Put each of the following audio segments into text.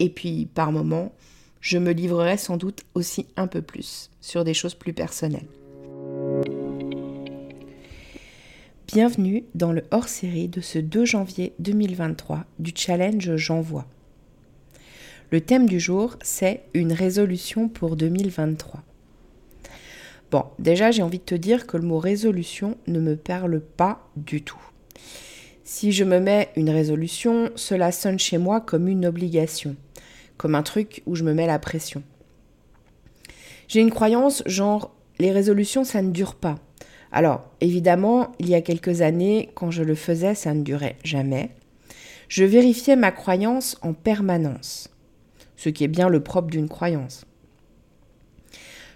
Et puis, par moments, je me livrerai sans doute aussi un peu plus sur des choses plus personnelles. Bienvenue dans le hors-série de ce 2 janvier 2023 du challenge J'envoie. Le thème du jour, c'est une résolution pour 2023. Bon, déjà, j'ai envie de te dire que le mot résolution ne me parle pas du tout. Si je me mets une résolution, cela sonne chez moi comme une obligation comme un truc où je me mets la pression. J'ai une croyance genre les résolutions ça ne dure pas. Alors, évidemment, il y a quelques années, quand je le faisais, ça ne durait jamais. Je vérifiais ma croyance en permanence, ce qui est bien le propre d'une croyance.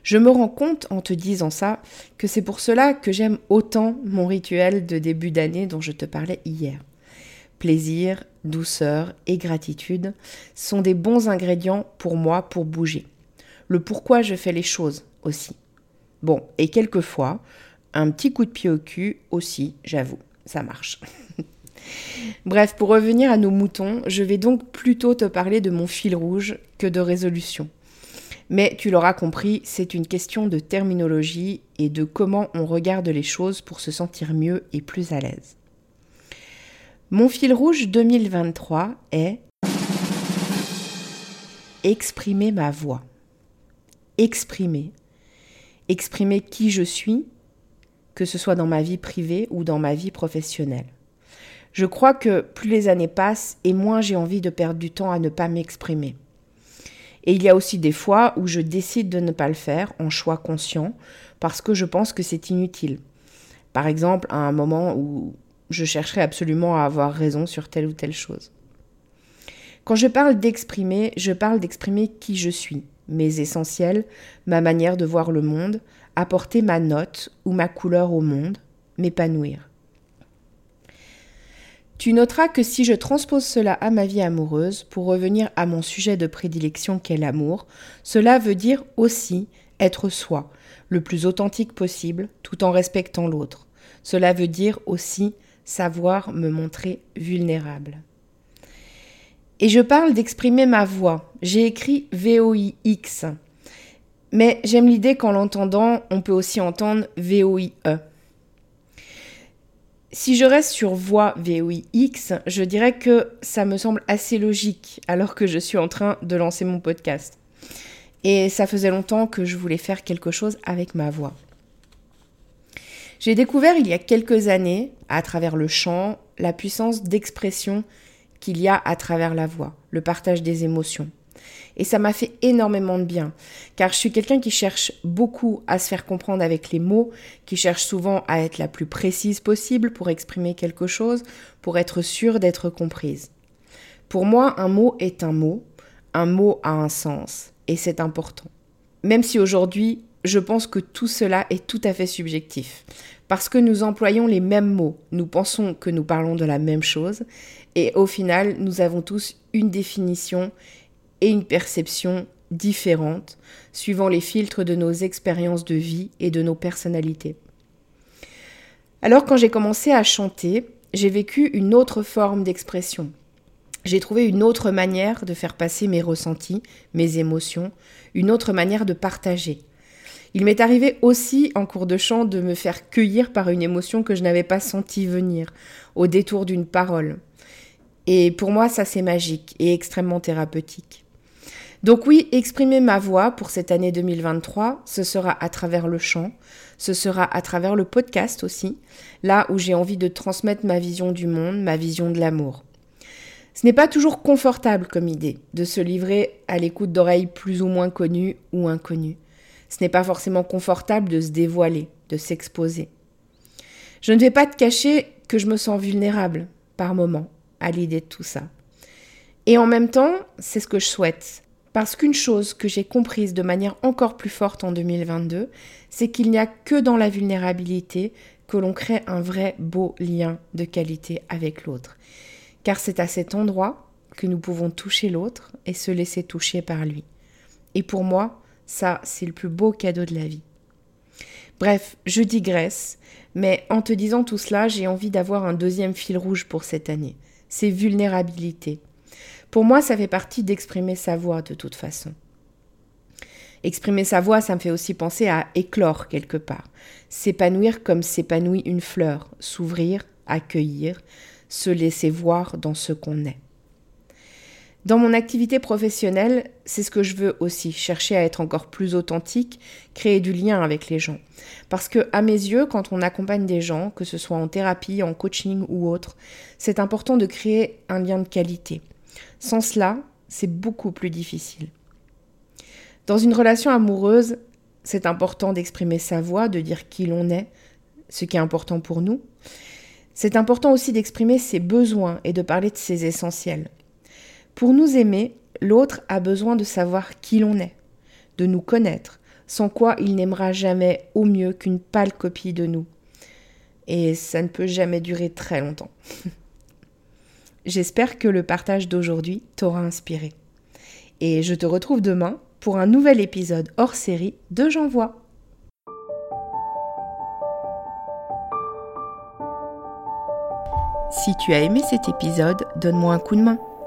Je me rends compte en te disant ça que c'est pour cela que j'aime autant mon rituel de début d'année dont je te parlais hier. Plaisir, douceur et gratitude sont des bons ingrédients pour moi pour bouger. Le pourquoi je fais les choses aussi. Bon, et quelquefois, un petit coup de pied au cul aussi, j'avoue, ça marche. Bref, pour revenir à nos moutons, je vais donc plutôt te parler de mon fil rouge que de résolution. Mais tu l'auras compris, c'est une question de terminologie et de comment on regarde les choses pour se sentir mieux et plus à l'aise. Mon fil rouge 2023 est exprimer ma voix. Exprimer. Exprimer qui je suis, que ce soit dans ma vie privée ou dans ma vie professionnelle. Je crois que plus les années passent et moins j'ai envie de perdre du temps à ne pas m'exprimer. Et il y a aussi des fois où je décide de ne pas le faire en choix conscient parce que je pense que c'est inutile. Par exemple, à un moment où je chercherai absolument à avoir raison sur telle ou telle chose. Quand je parle d'exprimer, je parle d'exprimer qui je suis, mes essentiels, ma manière de voir le monde, apporter ma note ou ma couleur au monde, m'épanouir. Tu noteras que si je transpose cela à ma vie amoureuse, pour revenir à mon sujet de prédilection qu'est l'amour, cela veut dire aussi être soi, le plus authentique possible, tout en respectant l'autre. Cela veut dire aussi savoir me montrer vulnérable. Et je parle d'exprimer ma voix. J'ai écrit VOIX. Mais j'aime l'idée qu'en l'entendant, on peut aussi entendre VOIE. Si je reste sur voix VOIX, je dirais que ça me semble assez logique alors que je suis en train de lancer mon podcast. Et ça faisait longtemps que je voulais faire quelque chose avec ma voix. J'ai découvert il y a quelques années, à travers le chant, la puissance d'expression qu'il y a à travers la voix, le partage des émotions. Et ça m'a fait énormément de bien, car je suis quelqu'un qui cherche beaucoup à se faire comprendre avec les mots, qui cherche souvent à être la plus précise possible pour exprimer quelque chose, pour être sûr d'être comprise. Pour moi, un mot est un mot, un mot a un sens, et c'est important. Même si aujourd'hui, je pense que tout cela est tout à fait subjectif. Parce que nous employons les mêmes mots, nous pensons que nous parlons de la même chose, et au final, nous avons tous une définition et une perception différentes suivant les filtres de nos expériences de vie et de nos personnalités. Alors quand j'ai commencé à chanter, j'ai vécu une autre forme d'expression. J'ai trouvé une autre manière de faire passer mes ressentis, mes émotions, une autre manière de partager. Il m'est arrivé aussi en cours de chant de me faire cueillir par une émotion que je n'avais pas senti venir, au détour d'une parole. Et pour moi, ça c'est magique et extrêmement thérapeutique. Donc oui, exprimer ma voix pour cette année 2023, ce sera à travers le chant, ce sera à travers le podcast aussi, là où j'ai envie de transmettre ma vision du monde, ma vision de l'amour. Ce n'est pas toujours confortable comme idée de se livrer à l'écoute d'oreilles plus ou moins connues ou inconnues. Ce n'est pas forcément confortable de se dévoiler, de s'exposer. Je ne vais pas te cacher que je me sens vulnérable par moments à l'idée de tout ça. Et en même temps, c'est ce que je souhaite. Parce qu'une chose que j'ai comprise de manière encore plus forte en 2022, c'est qu'il n'y a que dans la vulnérabilité que l'on crée un vrai beau lien de qualité avec l'autre. Car c'est à cet endroit que nous pouvons toucher l'autre et se laisser toucher par lui. Et pour moi, ça, c'est le plus beau cadeau de la vie. Bref, je digresse, mais en te disant tout cela, j'ai envie d'avoir un deuxième fil rouge pour cette année. C'est vulnérabilité. Pour moi, ça fait partie d'exprimer sa voix de toute façon. Exprimer sa voix, ça me fait aussi penser à éclore quelque part. S'épanouir comme s'épanouit une fleur, s'ouvrir, accueillir, se laisser voir dans ce qu'on est. Dans mon activité professionnelle, c'est ce que je veux aussi, chercher à être encore plus authentique, créer du lien avec les gens. Parce que, à mes yeux, quand on accompagne des gens, que ce soit en thérapie, en coaching ou autre, c'est important de créer un lien de qualité. Sans cela, c'est beaucoup plus difficile. Dans une relation amoureuse, c'est important d'exprimer sa voix, de dire qui l'on est, ce qui est important pour nous. C'est important aussi d'exprimer ses besoins et de parler de ses essentiels. Pour nous aimer, l'autre a besoin de savoir qui l'on est, de nous connaître, sans quoi il n'aimera jamais au mieux qu'une pâle copie de nous. Et ça ne peut jamais durer très longtemps. J'espère que le partage d'aujourd'hui t'aura inspiré. Et je te retrouve demain pour un nouvel épisode hors série de J'envoie. Si tu as aimé cet épisode, donne-moi un coup de main,